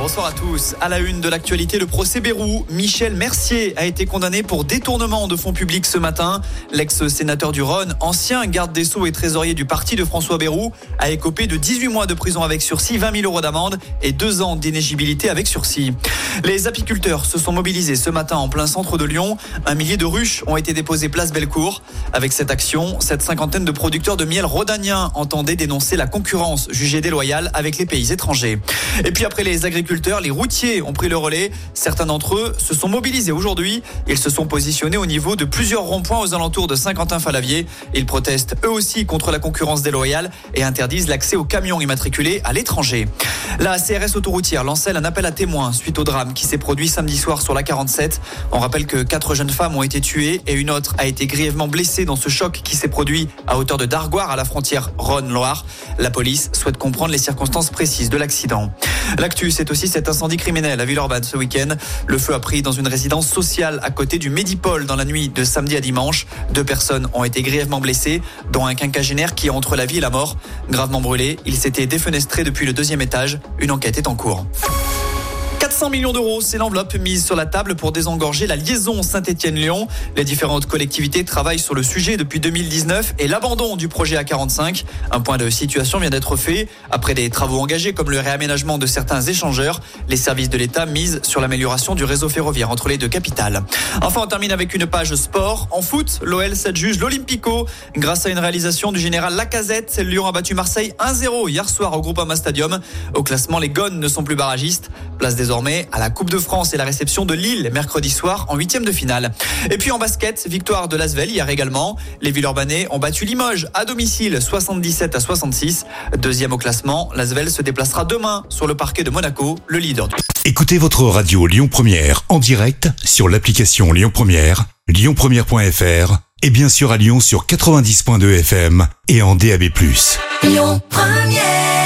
Bonsoir à tous. À la une de l'actualité, le procès Bérou. Michel Mercier a été condamné pour détournement de fonds publics ce matin. L'ex-sénateur du Rhône, ancien garde des Sceaux et trésorier du parti de François Bérou, a écopé de 18 mois de prison avec sursis, 20 000 euros d'amende et 2 ans d'inégibilité avec sursis. Les apiculteurs se sont mobilisés ce matin en plein centre de Lyon. Un millier de ruches ont été déposées place Bellecour. Avec cette action, cette cinquantaine de producteurs de miel rhodaniens entendaient dénoncer la concurrence jugée déloyale avec les pays étrangers. Et puis après les agriculteurs, les routiers ont pris le relais. Certains d'entre eux se sont mobilisés aujourd'hui. Ils se sont positionnés au niveau de plusieurs ronds-points aux alentours de Saint-Quentin-Falavier. Ils protestent eux aussi contre la concurrence déloyale et interdisent l'accès aux camions immatriculés à l'étranger. La CRS autoroutière lançait un appel à témoins suite au drame qui s'est produit samedi soir sur la 47. On rappelle que quatre jeunes femmes ont été tuées et une autre a été grièvement blessée dans ce choc qui s'est produit à hauteur de Dargoire à la frontière Rhône-Loire. La police souhaite comprendre les circonstances précises de l'accident. L'actu, c'est aussi cet incendie criminel à Villeurbanne ce week-end. Le feu a pris dans une résidence sociale à côté du Médipole dans la nuit de samedi à dimanche. Deux personnes ont été grièvement blessées, dont un quinquagénaire qui est entre la vie et la mort. Gravement brûlé, il s'était défenestré depuis le deuxième étage. Une enquête est en cours. 400 millions d'euros, c'est l'enveloppe mise sur la table pour désengorger la liaison Saint-Étienne-Lyon. Les différentes collectivités travaillent sur le sujet depuis 2019 et l'abandon du projet A45. Un point de situation vient d'être fait. Après des travaux engagés comme le réaménagement de certains échangeurs, les services de l'État misent sur l'amélioration du réseau ferroviaire entre les deux capitales. Enfin, on termine avec une page sport. En foot, l'OL s'adjuge l'Olympico. Grâce à une réalisation du général Lacazette, Lyon a battu Marseille 1-0 hier soir au Groupama Stadium. Au classement, les Gones ne sont plus barragistes. Place désormais à la Coupe de France et la réception de Lille mercredi soir en huitième de finale. Et puis en basket, victoire de Lasvel hier également. Les Villeurbanais ont battu Limoges à domicile 77 à 66. Deuxième au classement, Lasvel se déplacera demain sur le parquet de Monaco, le leader. Écoutez votre radio Lyon Première en direct sur l'application Lyon Première, lyonpremière.fr et bien sûr à Lyon sur 90.2 FM et en DAB+. Lyon Première